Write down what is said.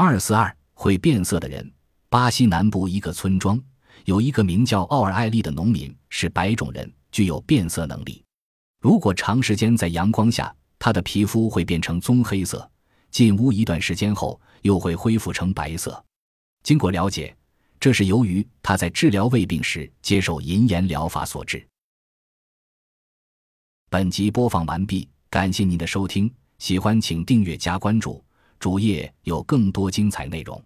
二四二会变色的人。巴西南部一个村庄有一个名叫奥尔艾利的农民，是白种人，具有变色能力。如果长时间在阳光下，他的皮肤会变成棕黑色。进屋一段时间后，又会恢复成白色。经过了解，这是由于他在治疗胃病时接受银盐疗法所致。本集播放完毕，感谢您的收听，喜欢请订阅加关注，主页有更多精彩内容。